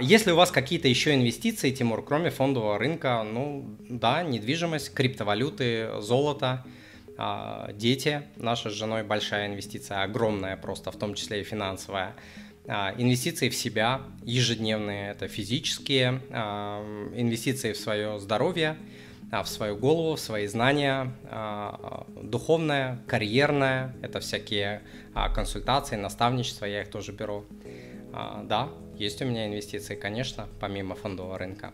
Если у вас какие-то еще инвестиции, Тимур, кроме фондового рынка, ну да, недвижимость, криптовалюты, золото, а, дети, наша с женой большая инвестиция, огромная просто, в том числе и финансовая. А, инвестиции в себя ежедневные, это физические, а, инвестиции в свое здоровье, в свою голову, в свои знания, духовное, карьерное, это всякие консультации, наставничество, я их тоже беру. Да, есть у меня инвестиции, конечно, помимо фондового рынка.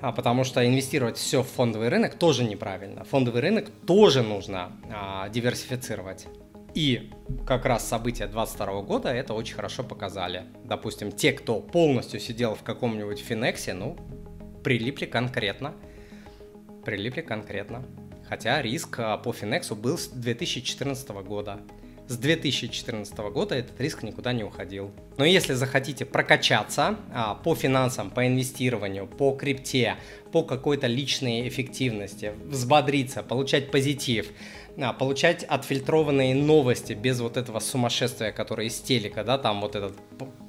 А, потому что инвестировать все в фондовый рынок тоже неправильно. Фондовый рынок тоже нужно а, диверсифицировать. И как раз события 2022 года это очень хорошо показали. Допустим, те, кто полностью сидел в каком-нибудь Финексе, ну, прилипли конкретно. Прилипли конкретно. Хотя риск а, по Финексу был с 2014 года с 2014 года этот риск никуда не уходил. Но если захотите прокачаться а, по финансам, по инвестированию, по крипте, по какой-то личной эффективности, взбодриться, получать позитив, а, получать отфильтрованные новости без вот этого сумасшествия, которое из телека, да, там вот этот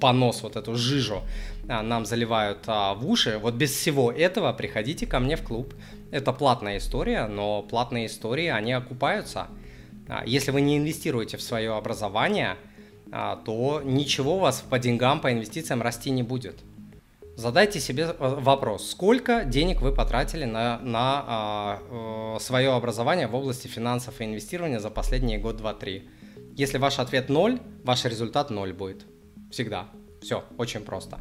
понос, вот эту жижу а, нам заливают а, в уши, вот без всего этого приходите ко мне в клуб. Это платная история, но платные истории, они окупаются. А, если вы не инвестируете в свое образование, а, то ничего у вас по деньгам, по инвестициям расти не будет. Задайте себе э, вопрос, сколько денег вы потратили на, на а, э, свое образование в области финансов и инвестирования за последние год, два, три. Если ваш ответ ноль, ваш результат ноль будет. Всегда. Все, очень просто.